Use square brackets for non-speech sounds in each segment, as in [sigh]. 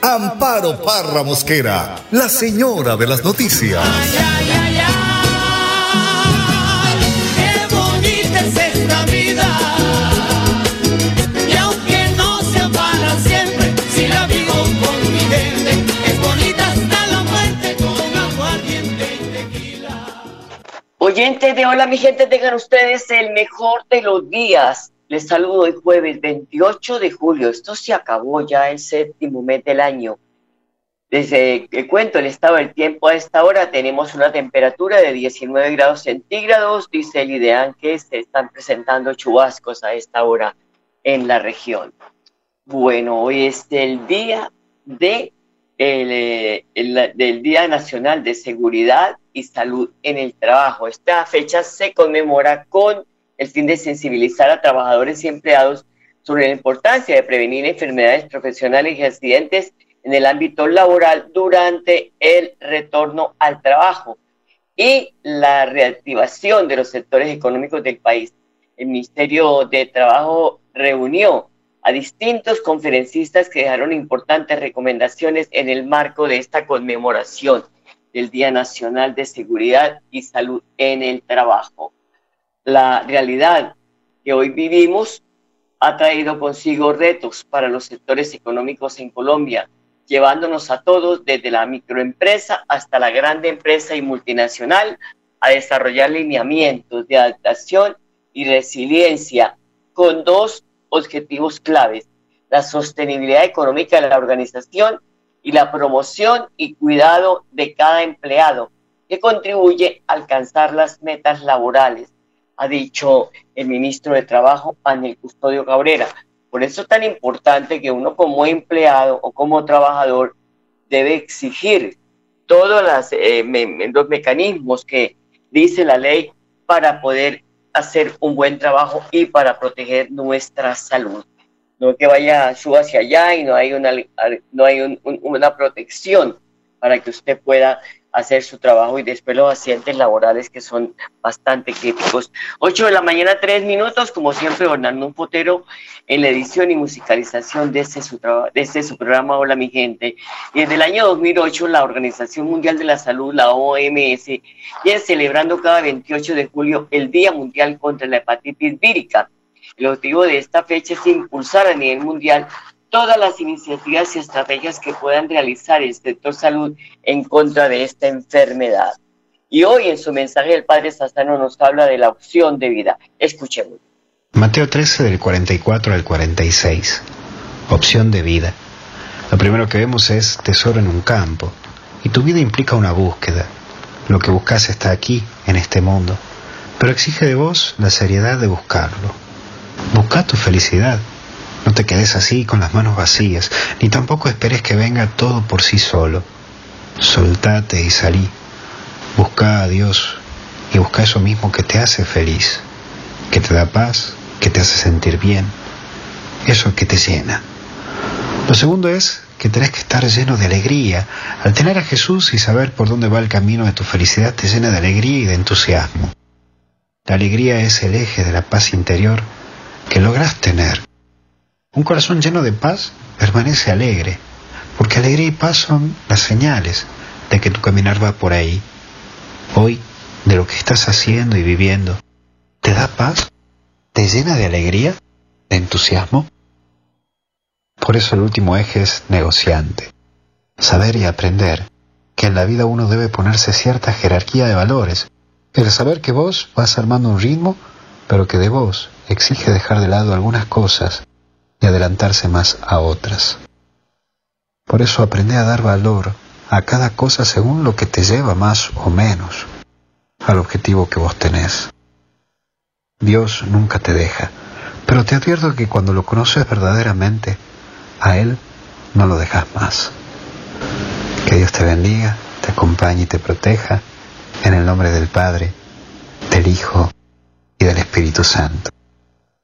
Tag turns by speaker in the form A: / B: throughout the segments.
A: Amparo Parra Mosquera, la señora de las noticias.
B: Ay, ay, ay, ay, qué bonita es esta vida. Y aunque no sea para siempre, si la vivo con mi gente, es bonita hasta la muerte con aguardiente y tequila.
C: Oyentes de Hola, mi gente, tengan ustedes el mejor de los días. Les saludo hoy jueves 28 de julio. Esto se acabó ya el séptimo mes del año. Desde que cuento el estado del tiempo a esta hora, tenemos una temperatura de 19 grados centígrados. Dice el IDEAN que se están presentando chubascos a esta hora en la región. Bueno, hoy es el día de el, eh, el- del Día Nacional de Seguridad y Salud en el Trabajo. Esta fecha se conmemora con el fin de sensibilizar a trabajadores y empleados sobre la importancia de prevenir enfermedades profesionales y accidentes en el ámbito laboral durante el retorno al trabajo y la reactivación de los sectores económicos del país. El Ministerio de Trabajo reunió a distintos conferencistas que dejaron importantes recomendaciones en el marco de esta conmemoración del Día Nacional de Seguridad y Salud en el Trabajo. La realidad que hoy vivimos ha traído consigo retos para los sectores económicos en Colombia, llevándonos a todos, desde la microempresa hasta la grande empresa y multinacional, a desarrollar lineamientos de adaptación y resiliencia con dos objetivos claves, la sostenibilidad económica de la organización y la promoción y cuidado de cada empleado, que contribuye a alcanzar las metas laborales, ha dicho el ministro de Trabajo, Anel Custodio Cabrera. Por eso es tan importante que uno como empleado o como trabajador debe exigir todos las, eh, me- los mecanismos que dice la ley para poder hacer un buen trabajo y para proteger nuestra salud. No que vaya su hacia allá y no hay una, no hay un- un- una protección para que usted pueda hacer su trabajo y después los accidentes laborales que son bastante críticos. 8 de la mañana, 3 minutos, como siempre, Bernardo Un Potero en la edición y musicalización de este, su, de este su programa Hola mi gente. Y desde el año 2008, la Organización Mundial de la Salud, la OMS, viene celebrando cada 28 de julio el Día Mundial contra la Hepatitis Vírica. El objetivo de esta fecha es impulsar a nivel mundial todas las iniciativas y estrategias que puedan realizar el sector salud en contra de esta enfermedad. Y hoy en su mensaje el Padre Sassano nos habla de la opción de vida. Escuchemos.
D: Mateo 13 del 44 al 46. Opción de vida. Lo primero que vemos es tesoro en un campo. Y tu vida implica una búsqueda. Lo que buscas está aquí, en este mundo. Pero exige de vos la seriedad de buscarlo. Busca tu felicidad. No te quedes así con las manos vacías, ni tampoco esperes que venga todo por sí solo. Soltate y salí. Busca a Dios y busca eso mismo que te hace feliz, que te da paz, que te hace sentir bien, eso que te llena. Lo segundo es que tenés que estar lleno de alegría. Al tener a Jesús y saber por dónde va el camino de tu felicidad te llena de alegría y de entusiasmo. La alegría es el eje de la paz interior que logras tener. Un corazón lleno de paz permanece alegre, porque alegría y paz son las señales de que tu caminar va por ahí. Hoy, de lo que estás haciendo y viviendo, ¿te da paz? ¿Te llena de alegría? ¿De entusiasmo? Por eso el último eje es negociante. Saber y aprender que en la vida uno debe ponerse cierta jerarquía de valores. El saber que vos vas armando un ritmo, pero que de vos exige dejar de lado algunas cosas y adelantarse más a otras. Por eso aprende a dar valor a cada cosa según lo que te lleva más o menos al objetivo que vos tenés. Dios nunca te deja, pero te advierto que cuando lo conoces verdaderamente, a Él no lo dejas más. Que Dios te bendiga, te acompañe y te proteja. En el nombre del Padre, del Hijo y del Espíritu Santo.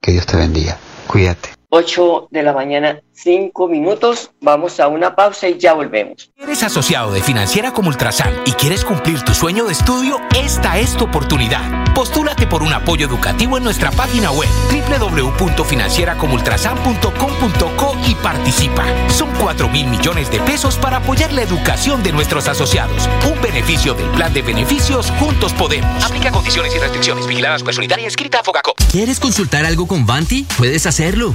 D: Que Dios te bendiga. Cuídate.
C: 8 de la mañana, 5 minutos. Vamos a una pausa y ya volvemos.
E: ¿Eres asociado de Financiera como Ultrasan y quieres cumplir tu sueño de estudio? Esta es tu oportunidad. Postúlate por un apoyo educativo en nuestra página web www.financieracomultrasan.com.co y participa. Son 4 mil millones de pesos para apoyar la educación de nuestros asociados. Un beneficio del plan de beneficios Juntos Podemos. Aplica condiciones y restricciones. Vigilada Supersolidaria inscrita a Fogacop.
F: ¿Quieres consultar algo con Vanti? Puedes hacerlo.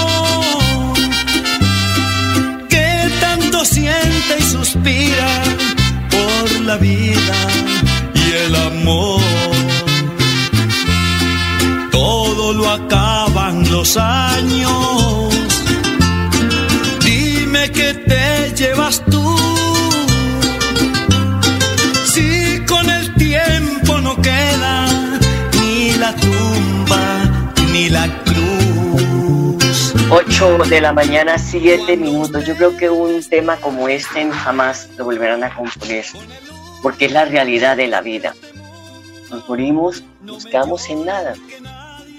B: suspira por la vida y el amor. Todo lo acaban los años. Dime que te llevas tú. Si con el tiempo no queda ni la tumba ni la
C: 8 de la mañana, 7 minutos. Yo creo que un tema como este jamás lo volverán a componer, porque es la realidad de la vida. Nos morimos, nos quedamos en nada.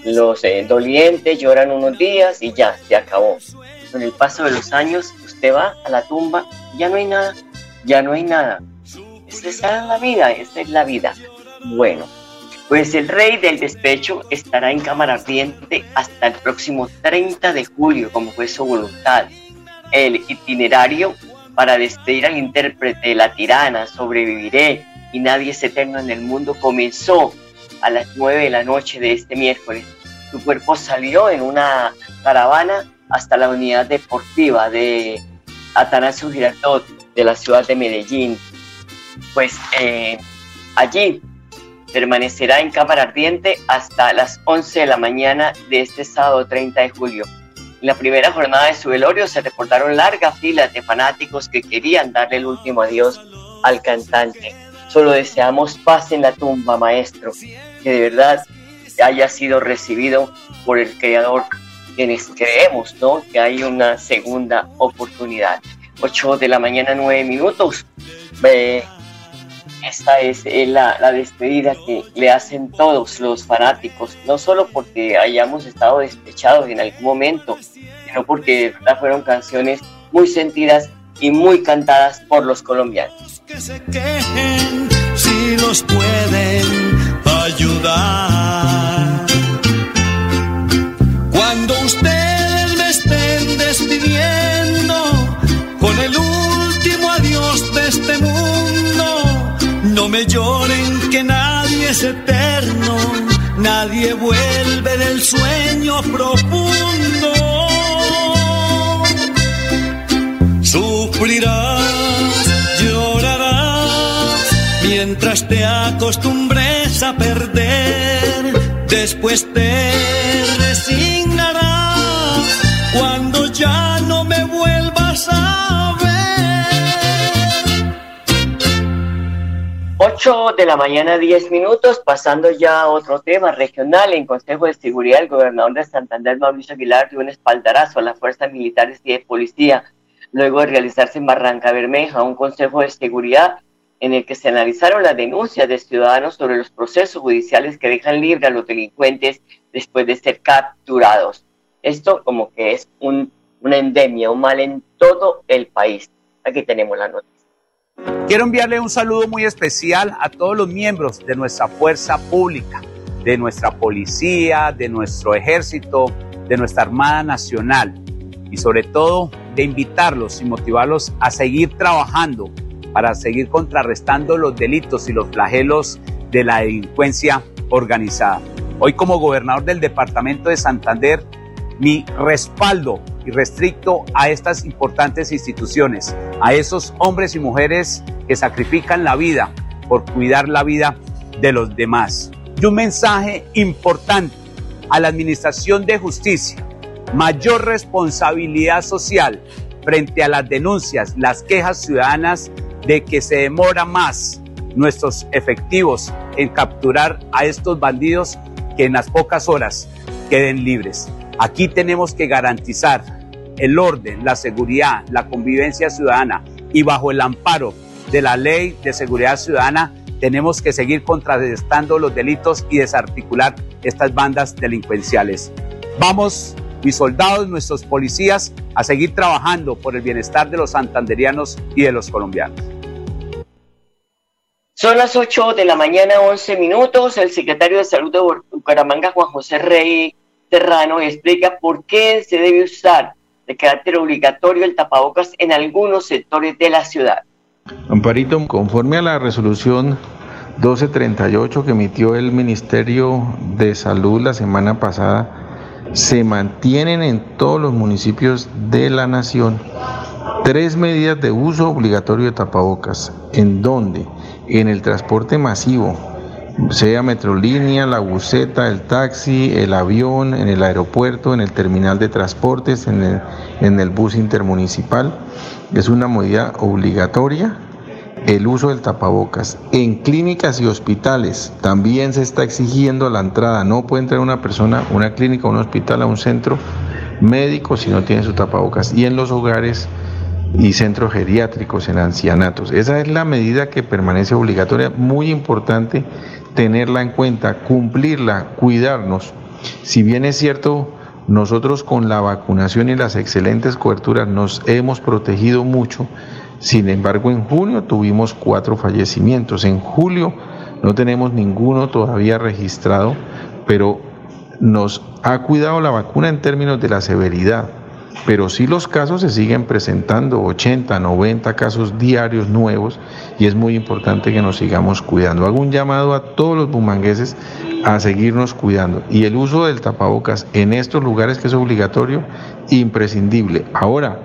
C: Los eh, dolientes lloran unos días y ya, se acabó. Con el paso de los años, usted va a la tumba, ya no hay nada, ya no hay nada. Esta es la vida, esta es la vida. Bueno, pues el rey del despecho estará en cámara ardiente hasta el próximo 30 de julio, como fue su voluntad. El itinerario para despedir al intérprete La Tirana, Sobreviviré y Nadie es Eterno en el Mundo comenzó a las 9 de la noche de este miércoles. Su cuerpo salió en una caravana hasta la unidad deportiva de Atanasio Girardot de la ciudad de Medellín. Pues eh, allí permanecerá en cámara ardiente hasta las 11 de la mañana de este sábado 30 de julio. En la primera jornada de su velorio se reportaron largas filas de fanáticos que querían darle el último adiós al cantante. Solo deseamos paz en la tumba, maestro, que de verdad haya sido recibido por el Creador, quienes creemos ¿no? que hay una segunda oportunidad. 8 de la mañana, 9 minutos. Eh, esta es eh, la, la, despedida que le hacen todos los fanáticos, no solo porque hayamos estado despechados en algún momento, sino porque fueron canciones muy sentidas y muy cantadas por los colombianos.
B: Que se quejen si los pueden ayudar. Cuando ustedes me lloren que nadie es eterno, nadie vuelve del sueño profundo. Sufrirás, llorarás, mientras te acostumbres a perder, después te
C: 8 de la mañana, 10 minutos, pasando ya a otro tema regional. En Consejo de Seguridad, el gobernador de Santander, Mauricio Aguilar, dio un espaldarazo a las fuerzas militares y de policía luego de realizarse en Barranca Bermeja un consejo de seguridad en el que se analizaron las denuncias de ciudadanos sobre los procesos judiciales que dejan libre a los delincuentes después de ser capturados. Esto como que es un, una endemia, un mal en todo el país. Aquí tenemos la noticia.
G: Quiero enviarle un saludo muy especial a todos los miembros de nuestra fuerza pública, de nuestra policía, de nuestro ejército, de nuestra Armada Nacional y sobre todo de invitarlos y motivarlos a seguir trabajando para seguir contrarrestando los delitos y los flagelos de la delincuencia organizada. Hoy como gobernador del departamento de Santander, mi respaldo y restricto a estas importantes instituciones, a esos hombres y mujeres que sacrifican la vida por cuidar la vida de los demás. Y un mensaje importante a la Administración de Justicia, mayor responsabilidad social frente a las denuncias, las quejas ciudadanas de que se demora más nuestros efectivos en capturar a estos bandidos que en las pocas horas queden libres. Aquí tenemos que garantizar el orden, la seguridad, la convivencia ciudadana y bajo el amparo de la ley de seguridad ciudadana tenemos que seguir contrarrestando los delitos y desarticular estas bandas delincuenciales. Vamos, mis soldados, nuestros policías, a seguir trabajando por el bienestar de los santanderianos y de los colombianos.
C: Son las 8 de la mañana, 11 minutos. El secretario de Salud de Bucaramanga, Juan José Rey Serrano, explica por qué se debe usar de carácter obligatorio el tapabocas en algunos sectores de la ciudad.
H: Amparito, conforme a la resolución 1238 que emitió el Ministerio de Salud la semana pasada, se mantienen en todos los municipios de la nación tres medidas de uso obligatorio de tapabocas, en donde en el transporte masivo, sea Metrolínea, la buseta, el taxi, el avión, en el aeropuerto, en el terminal de transportes, en el, en el bus intermunicipal, es una medida obligatoria el uso del tapabocas. En clínicas y hospitales también se está exigiendo la entrada. No puede entrar una persona, una clínica, un hospital, a un centro médico si no tiene su tapabocas. Y en los hogares y centros geriátricos, en ancianatos. Esa es la medida que permanece obligatoria. Muy importante tenerla en cuenta, cumplirla, cuidarnos. Si bien es cierto, nosotros con la vacunación y las excelentes coberturas nos hemos protegido mucho, sin embargo, en junio tuvimos cuatro fallecimientos. En julio no tenemos ninguno todavía registrado, pero nos ha cuidado la vacuna en términos de la severidad. Pero sí los casos se siguen presentando, 80, 90 casos diarios nuevos, y es muy importante que nos sigamos cuidando. Hago un llamado a todos los bumangueses a seguirnos cuidando. Y el uso del tapabocas en estos lugares que es obligatorio, imprescindible. Ahora,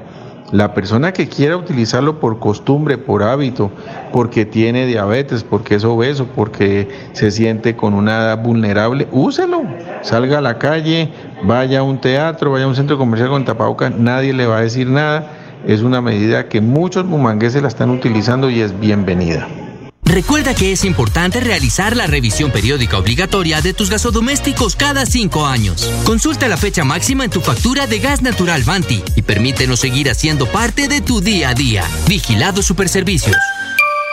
H: la persona que quiera utilizarlo por costumbre, por hábito, porque tiene diabetes, porque es obeso, porque se siente con una edad vulnerable, úselo. Salga a la calle, vaya a un teatro, vaya a un centro comercial con tapabocas, nadie le va a decir nada. Es una medida que muchos bumangueses la están utilizando y es bienvenida.
F: Recuerda que es importante realizar la revisión periódica obligatoria de tus gasodomésticos cada cinco años. Consulta la fecha máxima en tu factura de gas natural Vanti y permítenos seguir haciendo parte de tu día a día. Vigilado Superservicios.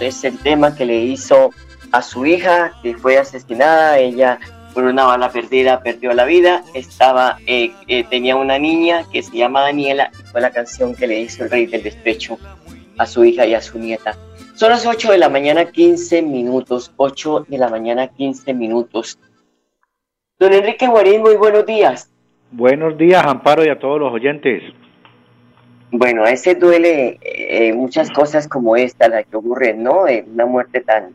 C: Es el tema que le hizo a su hija, que fue asesinada. Ella, por una bala perdida, perdió la vida. Estaba, eh, eh, tenía una niña que se llama Daniela y fue la canción que le hizo el rey del despecho a su hija y a su nieta. Son las 8 de la mañana, 15 minutos. 8 de la mañana, 15 minutos. Don Enrique Guarín, muy buenos días.
I: Buenos días, Amparo, y a todos los oyentes.
C: Bueno, a ese duele eh, muchas cosas como esta, la que ocurre, ¿no? Eh, una muerte tan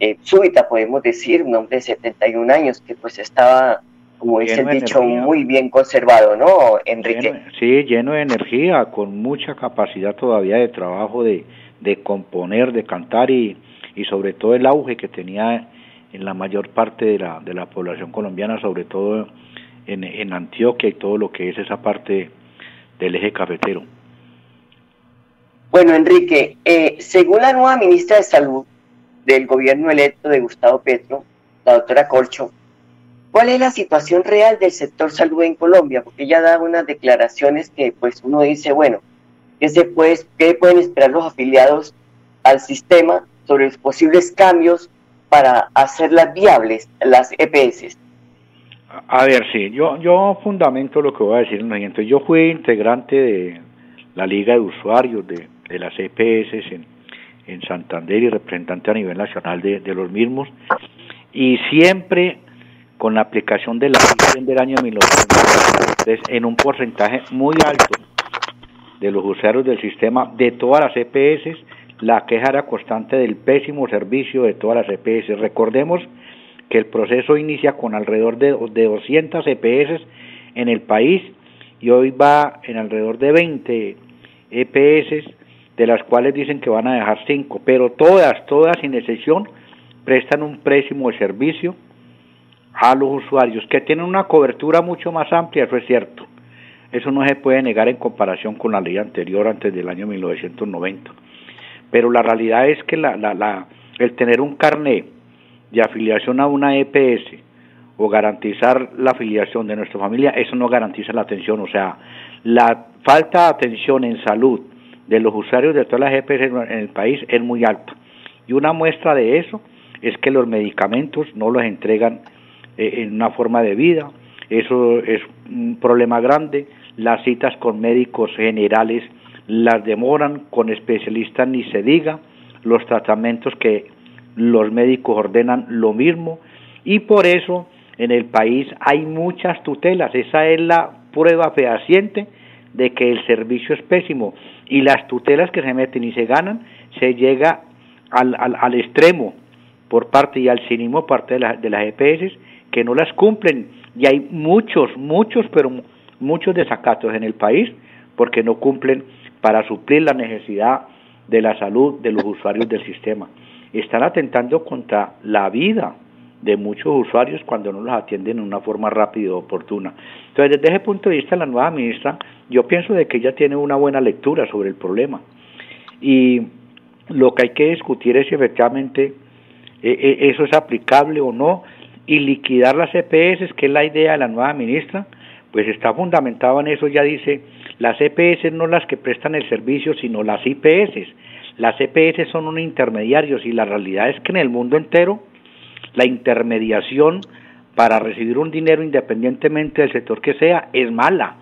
C: eh, súbita, podemos decir, un hombre de 71 años que pues estaba, como dice el dicho, muy bien conservado, ¿no, Enrique?
I: sí, lleno de energía, con mucha capacidad todavía de trabajo, de, de componer, de cantar y, y sobre todo el auge que tenía en la mayor parte de la, de la población colombiana, sobre todo en, en Antioquia y todo lo que es esa parte del eje cafetero.
C: Bueno, Enrique, eh, según la nueva ministra de Salud del gobierno electo de Gustavo Petro, la doctora Colcho, ¿cuál es la situación real del sector salud en Colombia? Porque ella da unas declaraciones que pues uno dice, bueno, ¿qué, se puede, qué pueden esperar los afiliados al sistema sobre los posibles cambios para hacerlas viables las EPS?
I: A ver, sí, yo, yo fundamento lo que voy a decir en lo siguiente. Yo fui integrante de la Liga de Usuarios de, de las EPS en, en Santander y representante a nivel nacional de, de los mismos, y siempre con la aplicación de la ley del año 1993 en un porcentaje muy alto de los usuarios del sistema de todas las EPS, la queja era constante del pésimo servicio de todas las EPS. Recordemos que el proceso inicia con alrededor de, de 200 EPS en el país y hoy va en alrededor de 20 EPS de las cuales dicen que van a dejar cinco, pero todas, todas sin excepción, prestan un préstamo de servicio a los usuarios, que tienen una cobertura mucho más amplia, eso es cierto. Eso no se puede negar en comparación con la ley anterior, antes del año 1990. Pero la realidad es que la, el tener un carnet de afiliación a una EPS o garantizar la afiliación de nuestra familia, eso no garantiza la atención. O sea, la falta de atención en salud de los usuarios de todas las EPS en el país es muy alta. Y una muestra de eso es que los medicamentos no los entregan eh, en una forma de vida. Eso es un problema grande. Las citas con médicos generales las demoran, con especialistas ni se diga. Los tratamientos que los médicos ordenan lo mismo. Y por eso en el país hay muchas tutelas. Esa es la prueba fehaciente de que el servicio es pésimo y las tutelas que se meten y se ganan se llega al, al, al extremo por parte y al cinismo parte de, la, de las EPS que no las cumplen y hay muchos, muchos, pero muchos desacatos en el país porque no cumplen para suplir la necesidad de la salud de los usuarios del sistema. Están atentando contra la vida de muchos usuarios cuando no los atienden de una forma rápida y oportuna. Entonces, desde ese punto de vista, la nueva ministra, yo pienso de que ella tiene una buena lectura sobre el problema. Y lo que hay que discutir es si efectivamente eh, eh, eso es aplicable o no, y liquidar las EPS, que es la idea de la nueva ministra, pues está fundamentado en eso, ya dice, las EPS no las que prestan el servicio, sino las IPS. Las EPS son un intermediarios y la realidad es que en el mundo entero la intermediación para recibir un dinero independientemente del sector que sea es mala.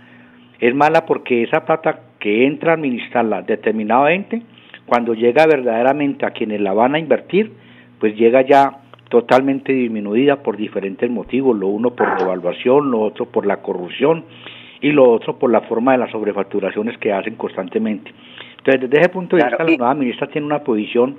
I: Es mala porque esa plata que entra a administrarla determinadamente, cuando llega verdaderamente a quienes la van a invertir, pues llega ya totalmente disminuida por diferentes motivos, lo uno por devaluación, lo otro por la corrupción y lo otro por la forma de las sobrefacturaciones que hacen constantemente. Entonces, desde ese punto de vista, la nueva ministra tiene una posición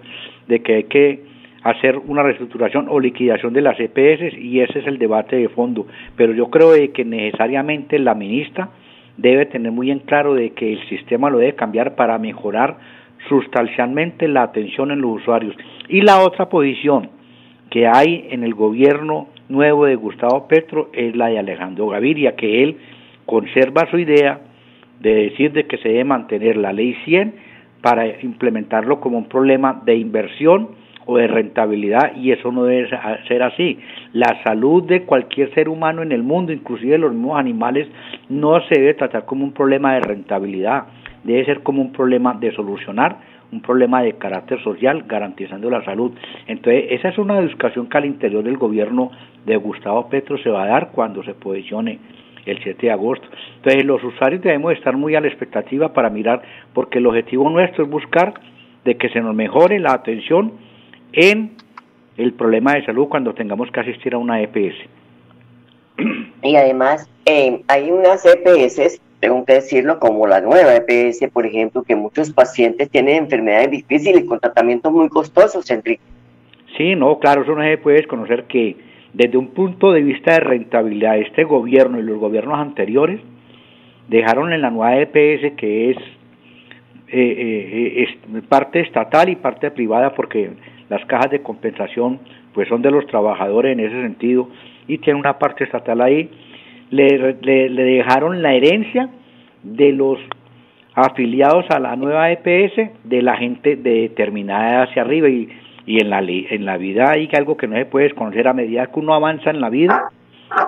I: de que hay que hacer una reestructuración o liquidación de las EPS y ese es el debate de fondo. Pero yo creo de que necesariamente la ministra debe tener muy en claro de que el sistema lo debe cambiar para mejorar sustancialmente la atención en los usuarios. Y la otra posición que hay en el gobierno nuevo de Gustavo Petro es la de Alejandro Gaviria, que él conserva su idea de decir de que se debe mantener la ley 100 para implementarlo como un problema de inversión o de rentabilidad y eso no debe ser así. La salud de cualquier ser humano en el mundo, inclusive los mismos animales, no se debe tratar como un problema de rentabilidad, debe ser como un problema de solucionar un problema de carácter social garantizando la salud. Entonces, esa es una discusión que al interior del gobierno de Gustavo Petro se va a dar cuando se posicione el 7 de agosto. Entonces, los usuarios debemos estar muy a la expectativa para mirar, porque el objetivo nuestro es buscar de que se nos mejore la atención en el problema de salud cuando tengamos que asistir a una EPS. [clears throat]
C: Y además, eh, hay unas EPS, tengo que decirlo, como la nueva EPS, por ejemplo, que muchos pacientes tienen enfermedades difíciles con tratamientos muy costosos, Enrique.
I: Sí, no, claro, eso no se puede desconocer que desde un punto de vista de rentabilidad, este gobierno y los gobiernos anteriores dejaron en la nueva EPS que es, eh, eh, es parte estatal y parte privada porque las cajas de compensación pues son de los trabajadores en ese sentido y tiene una parte estatal ahí. Le, le, dejaron la herencia de los afiliados a la nueva EPS de la gente de determinada hacia arriba y, y en la en la vida hay algo que no se puede desconocer a medida que uno avanza en la vida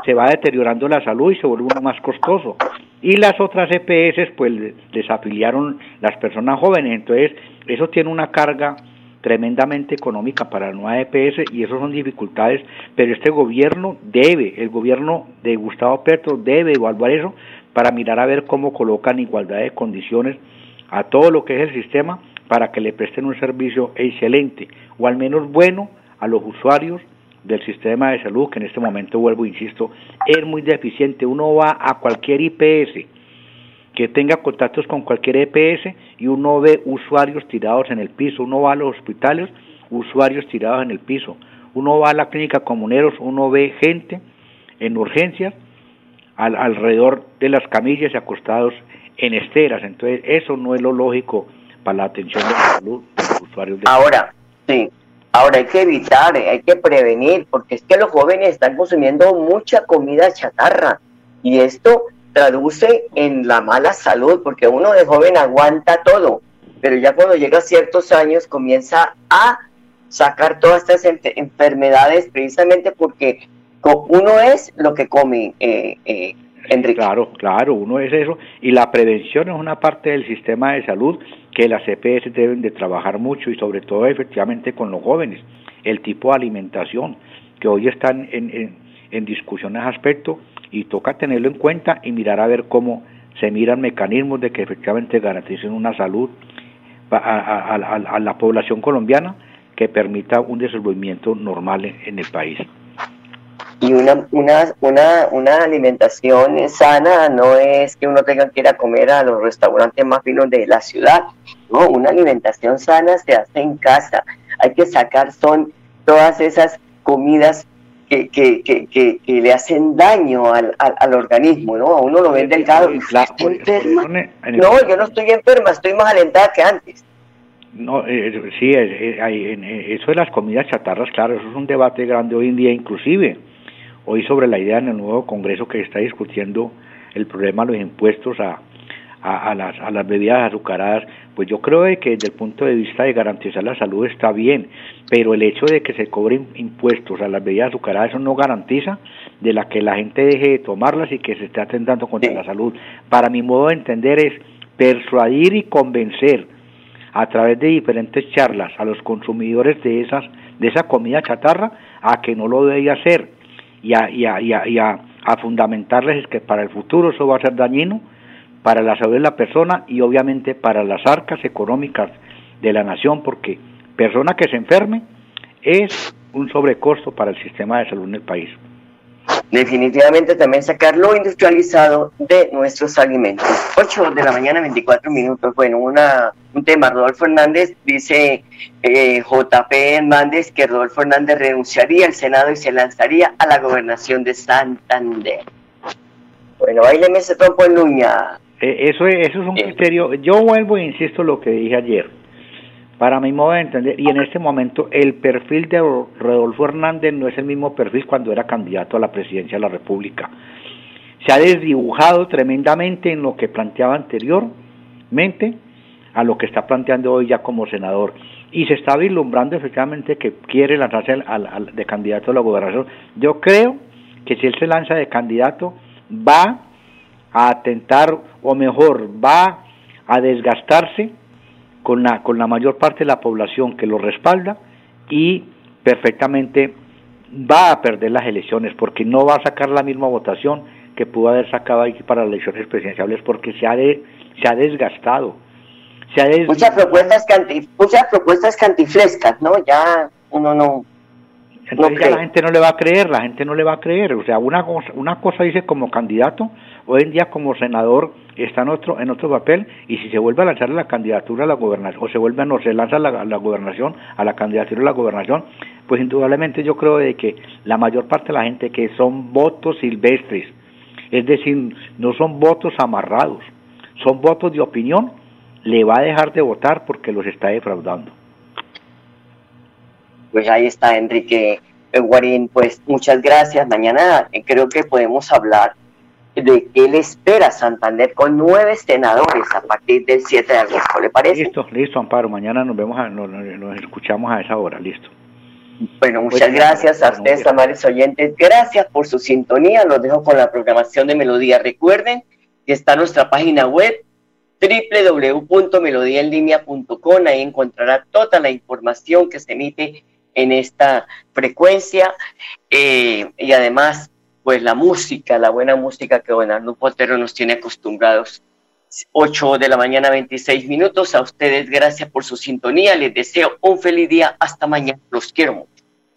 I: se va deteriorando la salud y se vuelve uno más costoso y las otras EPS pues les afiliaron las personas jóvenes entonces eso tiene una carga tremendamente económica para la nueva EPS y eso son dificultades, pero este gobierno debe, el gobierno de Gustavo Petro debe evaluar eso para mirar a ver cómo colocan igualdad de condiciones a todo lo que es el sistema para que le presten un servicio excelente o al menos bueno a los usuarios del sistema de salud que en este momento vuelvo insisto es muy deficiente. Uno va a cualquier IPS que tenga contactos con cualquier EPS y uno ve usuarios tirados en el piso, uno va a los hospitales, usuarios tirados en el piso, uno va a la clínica comuneros, uno ve gente en urgencias al, alrededor de las camillas y acostados en esteras, entonces eso no es lo lógico para la atención de la salud de los usuarios. De
C: Ahora, sí, ahora hay que evitar, hay que prevenir, porque es que los jóvenes están consumiendo mucha comida chatarra. Y esto traduce en la mala salud, porque uno de joven aguanta todo, pero ya cuando llega a ciertos años comienza a sacar todas estas enfermedades precisamente porque uno es lo que come, eh, eh, Enrique.
I: Claro, claro, uno es eso. Y la prevención es una parte del sistema de salud que las EPS deben de trabajar mucho y sobre todo efectivamente con los jóvenes. El tipo de alimentación, que hoy están en, en, en discusión ese aspecto, y toca tenerlo en cuenta y mirar a ver cómo se miran mecanismos de que efectivamente garanticen una salud a, la población colombiana que permita un desenvolvimiento normal en, el país.
C: Y una, una, una, una alimentación sana no es que uno tenga que ir a comer a los restaurantes más finos de la ciudad, no, una alimentación sana se hace en casa, hay que sacar son todas esas comidas que, que, que, que, le hacen daño al, al, organismo, ¿no? A uno lo ven delgado. ¿Enferma? No, yo no estoy enferma, estoy más alentada que antes.
I: No, eh, sí, eh, eso de las comidas chatarras, claro, eso es un debate grande hoy en día, inclusive hoy sobre la idea en el nuevo Congreso que está discutiendo el problema de los impuestos a, a, las, a las bebidas azucaradas, pues yo creo que desde el punto de vista de garantizar la salud está bien, pero el hecho de que se cobren impuestos a las bebidas azucaradas, eso no garantiza de la que la gente deje de tomarlas y que se esté atentando contra la salud. Para mi modo de entender es persuadir y convencer a través de diferentes charlas a los consumidores de esas de esa comida chatarra a que no lo debe hacer y a, y a, y a, a fundamentarles que para el futuro eso va a ser dañino para la salud de la persona y obviamente para las arcas económicas de la nación, porque persona que se enferme es un sobrecosto para el sistema de salud en el país.
C: Definitivamente también sacar lo industrializado de nuestros alimentos. 8 de la mañana, 24 minutos. Bueno, una, un tema. Rodolfo Hernández dice eh, JP Hernández que Rodolfo Hernández renunciaría al Senado y se lanzaría a la gobernación de Santander. Bueno, baileme ese trompo en Luña.
I: Eh, eso, es, eso es un criterio. Yo vuelvo e insisto lo que dije ayer. Para mi modo de entender, y en este momento el perfil de Rodolfo Hernández no es el mismo perfil cuando era candidato a la presidencia de la República. Se ha desdibujado tremendamente en lo que planteaba anteriormente a lo que está planteando hoy ya como senador. Y se está vislumbrando efectivamente que quiere lanzarse al, de candidato a la gobernación. Yo creo que si él se lanza de candidato, va a atentar, o mejor, va a desgastarse con la, con la mayor parte de la población que lo respalda y perfectamente va a perder las elecciones porque no va a sacar la misma votación que pudo haber sacado aquí para las elecciones presidenciales porque se ha, de, se ha desgastado.
C: Se ha muchas, propuestas canti, muchas propuestas cantiflescas, ¿no? Ya uno no...
I: Entonces ya la gente no le va a creer, la gente no le va a creer. O sea, una una cosa dice como candidato, hoy en día como senador está en otro, en otro papel y si se vuelve a lanzar la candidatura a la gobernación o se vuelve a no se lanza la, la gobernación a la candidatura a la gobernación pues indudablemente yo creo de que la mayor parte de la gente que son votos silvestres es decir no son votos amarrados son votos de opinión le va a dejar de votar porque los está defraudando
C: pues ahí está Enrique Guarín pues muchas gracias mañana eh, creo que podemos hablar de que él espera Santander con nueve senadores a partir del 7 de agosto, ¿le parece?
I: Listo, listo, Amparo. Mañana nos vemos, nos, escuchamos a esa hora, listo.
C: Bueno, muchas gracias a ustedes, amables oyentes. Gracias por su sintonía. Los dejo con la programación de Melodía. Recuerden que está nuestra página web www.melodiaenlinea.com. Ahí encontrará toda la información que se emite en esta frecuencia eh, y además pues la música, la buena música que Don Arnulfo Potero nos tiene acostumbrados. 8 de la mañana, 26 minutos. A ustedes, gracias por su sintonía. Les deseo un feliz día. Hasta mañana. Los quiero mucho.